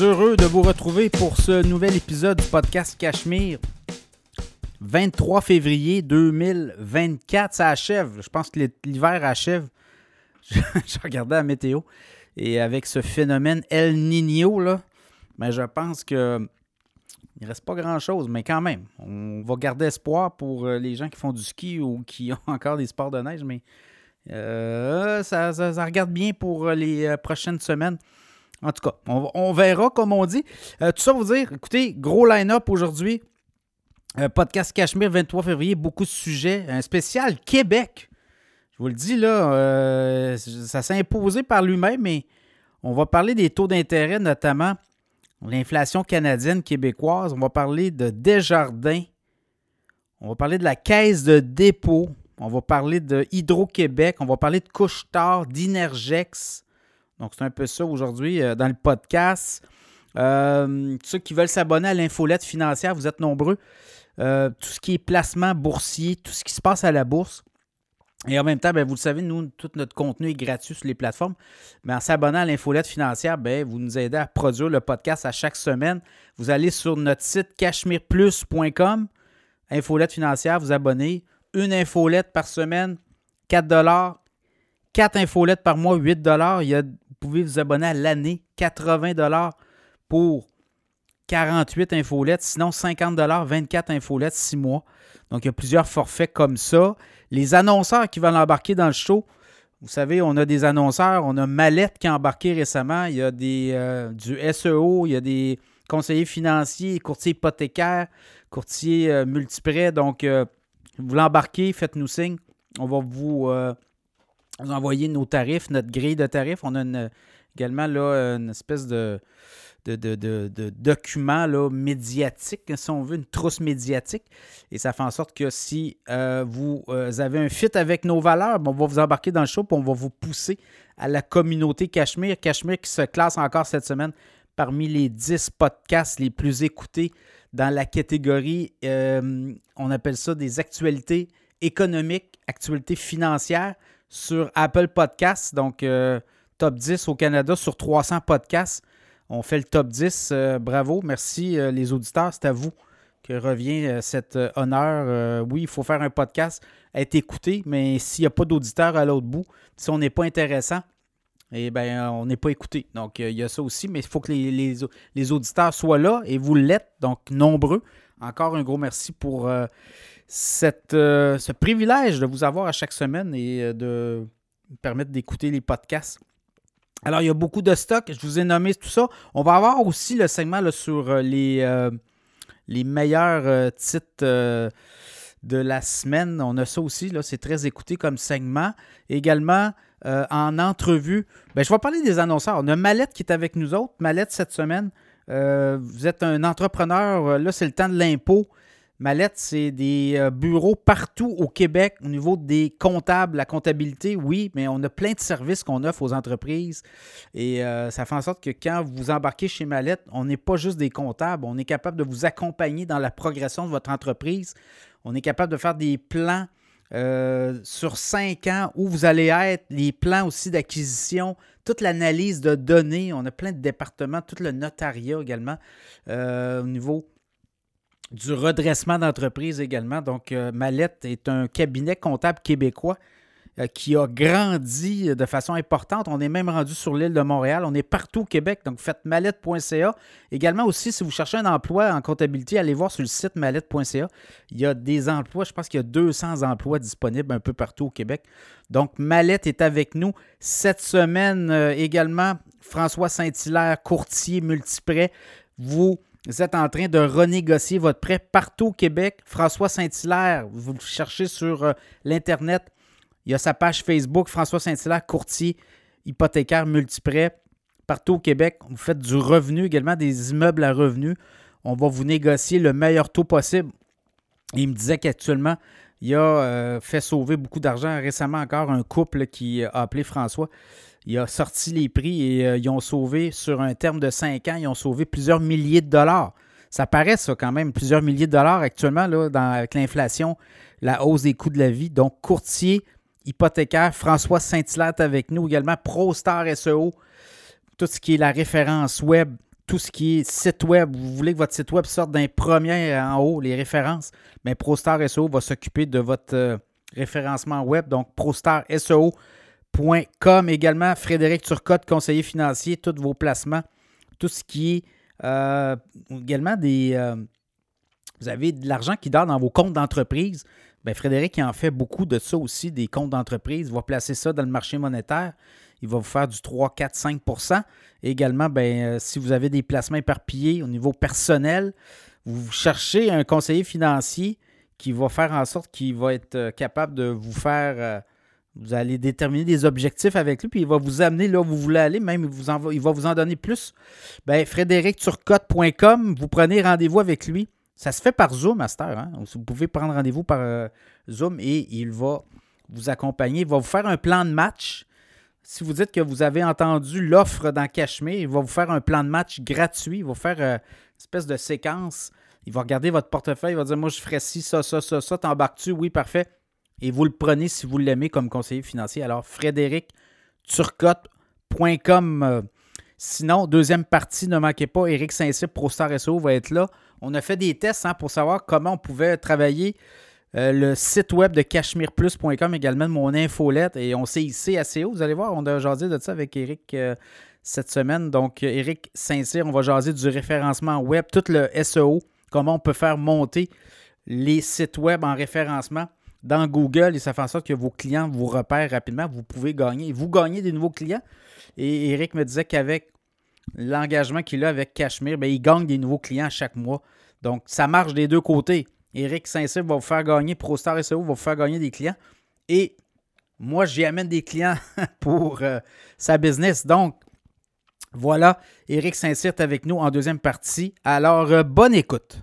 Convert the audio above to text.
heureux de vous retrouver pour ce nouvel épisode du podcast Cachemire. 23 février 2024, ça achève. Je pense que l'hiver achève. Je, regardais la météo et avec ce phénomène El Niño, là, ben, je pense que il reste pas grand-chose, mais quand même, on va garder espoir pour euh, les gens qui font du ski ou qui ont encore des sports de neige, mais euh, ça, regarde bien pour euh, les prochaines semaines. En tout cas, on, verra, comme on dit. tout ça pour dire, écoutez, gros line-up aujourd'hui. podcast Cachemire, 23 février, beaucoup de sujets. Un spécial Québec. Je vous le dis, là, ça s'est imposé par lui-même, mais on va parler des taux d'intérêt, notamment l'inflation canadienne québécoise. On va parler de Desjardins. On va parler de la caisse de dépôt. On va parler de Hydro-Québec. On va parler de Couche-Tard, d'Inergex. Donc, c'est un peu ça aujourd'hui euh, dans le podcast. Euh, ceux qui veulent s'abonner à l'infolette financière, vous êtes nombreux. Euh, tout ce qui est placement boursier, tout ce qui se passe à la bourse. Et en même temps, ben, vous le savez, nous, tout notre contenu est gratuit sur les plateformes. Mais en s'abonnant à l'infolette financière, ben, vous nous aidez à produire le podcast à chaque semaine. Vous allez sur notre site cachemireplus.com, infolette financière, vous abonnez. Une infolette par semaine, 4 4 infolettes par mois, 8 Il y a, pouvez vous abonner à l'année, 80 pour 48 infolettes. Sinon, 50 24 infolettes, 6 mois. Donc, il y a plusieurs forfaits comme ça. Les annonceurs qui veulent embarquer dans le show, vous savez, on a des annonceurs. On a Mallette qui a embarqué récemment. Il y a des, euh, du SEO, il y a des conseillers financiers, courtiers hypothécaires, courtiers euh, multiprêts. Donc, euh, vous l'embarquez, faites-nous signe. On va vous, envoyer nos tarifs, notre grille de tarifs. On a également là, une espèce de de, documents là, médiatiques, si on veut, une trousse médiatique. Et ça fait en sorte que si euh, vous euh, avez un fit avec nos valeurs, on va vous embarquer dans le show et on va vous pousser à la communauté Cachemire. Cachemire qui se classe encore cette semaine parmi les 10 podcasts les plus écoutés dans la catégorie, euh, on appelle ça des actualités économiques, actualités financières sur Apple Podcasts. Donc, top 10 au Canada sur 300 podcasts. On fait le top 10. Euh, bravo. Merci euh, les auditeurs. C'est à vous que revient euh, cet honneur. oui, il faut faire un podcast, être écouté, mais s'il n'y a pas d'auditeurs à l'autre bout, si on n'est pas intéressant, eh bien, on n'est pas écouté. Donc, il y a ça aussi, mais il faut que les, auditeurs soient là et vous l'êtes, donc nombreux. Encore un gros merci pour cette, ce privilège de vous avoir à chaque semaine et de me permettre d'écouter les podcasts. Alors, il y a beaucoup de stocks. Je vous ai nommé tout ça. On va avoir aussi le segment sur euh, les, euh, les meilleurs euh, titres de la semaine. On a ça aussi. Là, c'est très écouté comme segment. Également, en entrevue, ben, je vais parler des annonceurs. On a Mallette qui est avec nous autres. Mallette cette semaine. Vous êtes un entrepreneur. Là, c'est le temps de l'impôt. Mallette, c'est des euh, bureaux partout au Québec au niveau des comptables, la comptabilité, oui, mais on a plein de services qu'on offre aux entreprises. Et euh, ça fait en sorte que quand vous embarquez chez Mallette, on n'est pas juste des comptables, on est capable de vous accompagner dans la progression de votre entreprise. On est capable de faire des plans euh, sur cinq ans où vous allez être, les plans aussi d'acquisition, toute l'analyse de données. On a plein de départements, tout le notariat également au niveau du redressement d'entreprise également. Donc, euh, Mallette est un cabinet comptable québécois euh, qui a grandi de façon importante. On est même rendu sur l'île de Montréal. On est partout au Québec. Donc, faites mallette.ca. Également aussi, si vous cherchez un emploi en comptabilité, allez voir sur le site mallette.ca. Il y a des emplois. Je pense qu'il y a 200 emplois disponibles un peu partout au Québec. Donc, Mallette est avec nous cette semaine euh, également. François Saint-Hilaire, courtier multiprêt. Vous vous êtes en train de renégocier votre prêt partout au Québec. François Saint-Hilaire, vous le cherchez sur euh, l'Internet. Il y a sa page Facebook, François Saint-Hilaire, courtier hypothécaire multiprêt. Partout au Québec, vous faites du revenu également, des immeubles à revenus. On va vous négocier le meilleur taux possible. il me disait qu'actuellement, il a euh, fait sauver beaucoup d'argent. Récemment encore, un couple qui a appelé François il a sorti les prix et euh, ils ont sauvé, sur un terme de 5 ans, ils ont sauvé plusieurs milliers de dollars. Ça paraît ça quand même, plusieurs milliers de dollars actuellement là, avec l'inflation, la hausse des coûts de la vie. Donc, courtier hypothécaire, François Saint-Hilaire avec nous également, ProStar SEO, tout ce qui est la référence web, tout ce qui est site web, vous voulez que votre site web sorte d'un premier en haut, les références, mais ProStar SEO va s'occuper de votre euh, référencement web. Donc, ProStarSEO.com également. Frédéric Turcotte, conseiller financier, tous vos placements, tout ce qui est euh, également des. Euh, vous avez de l'argent qui dort dans vos comptes d'entreprise. Bien, Frédéric il en fait beaucoup de ça aussi, des comptes d'entreprise. Il va placer ça dans le marché monétaire. Il va vous faire du 3, 4, 5% également, ben, euh, si vous avez des placements éparpillés au niveau personnel, vous cherchez un conseiller financier qui va faire en sorte qu'il va être euh, capable de vous faire. Euh, vous allez déterminer des objectifs avec lui, puis il va vous amener là où vous voulez aller, même il, va, vous en donner plus. Ben, FrédéricTurcotte.com, vous prenez rendez-vous avec lui. Ça se fait par Zoom, Master. Hein? Vous pouvez prendre rendez-vous par Zoom et il va vous accompagner. Il va vous faire un plan de match si vous dites que vous avez entendu l'offre dans Cachemire, il va vous faire un plan de match gratuit. Il va faire euh, une espèce de séquence. Il va regarder votre portefeuille. Il va dire Moi, je ferais ci, ça, ça, ça, ça. T'embarques-tu? Oui, parfait. Et vous le prenez si vous l'aimez comme conseiller financier. Alors, frédéricturcotte.com. Euh, sinon, deuxième partie, ne manquez pas, Eric Saint-Cyr, ProStar SEO va être là. On a fait des tests hein, pour savoir comment on pouvait travailler euh, le site web de cachemireplus.com également, mon infolette. Et on s'est ici assez haut. Vous allez voir, on a jasé de ça avec Eric euh, cette semaine. Donc, Eric Saint-Cyr, on va jaser du référencement web, tout le SEO, comment on peut faire monter les sites web en référencement dans Google et ça fait en sorte que vos clients vous repèrent rapidement. Vous pouvez gagner. Vous gagnez des nouveaux clients. Et Eric me disait qu'avec l'engagement qu'il a avec Cachemire, ben, il gagne des nouveaux clients chaque mois. Donc, ça marche des deux côtés. Eric Saint-Cyr va vous faire gagner, ProStar SEO va vous faire gagner des clients. Et moi, j'y amène des clients pour euh, sa business. Donc, voilà, Eric Saint-Cyr avec nous en deuxième partie. Alors, euh, bonne écoute.